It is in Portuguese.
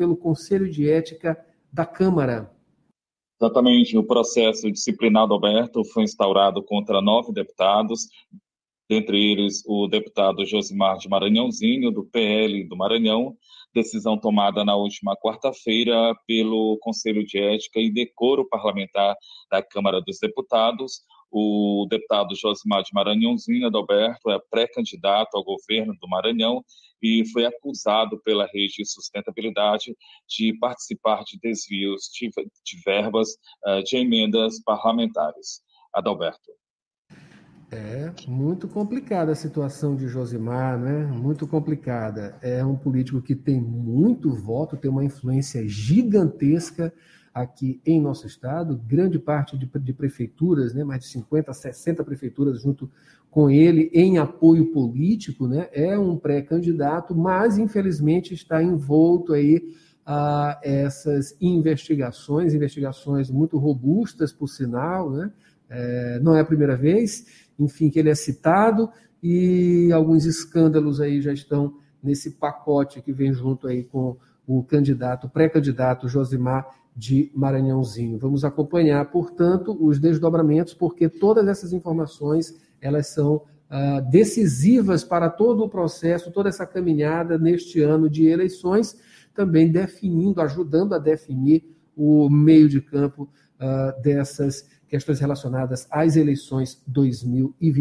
pelo Conselho de Ética da Câmara. Exatamente, o processo disciplinar do Alberto foi instaurado contra nove deputados, dentre eles o deputado Josimar de Maranhãozinho, do PL do Maranhão, decisão tomada na última quarta-feira pelo Conselho de Ética e Decoro Parlamentar da Câmara dos Deputados. O deputado Josimar de Maranhãozinho Adalberto é pré-candidato ao governo do Maranhão e foi acusado pela rede de sustentabilidade de participar de desvios de, de verbas uh, de emendas parlamentares. Adalberto. É muito complicada a situação de Josimar, né? Muito complicada. É um político que tem muito voto, tem uma influência gigantesca aqui em nosso estado, grande parte de, de prefeituras, né, mais de 50, 60 prefeituras junto com ele em apoio político, né, é um pré-candidato, mas infelizmente está envolto aí a essas investigações, investigações muito robustas, por sinal, né, é, não é a primeira vez, enfim, que ele é citado e alguns escândalos aí já estão nesse pacote que vem junto aí com o candidato, pré-candidato Josimar de Maranhãozinho. Vamos acompanhar, portanto, os desdobramentos, porque todas essas informações elas são ah, decisivas para todo o processo, toda essa caminhada neste ano de eleições, também definindo, ajudando a definir o meio de campo ah, dessas questões relacionadas às eleições 2020.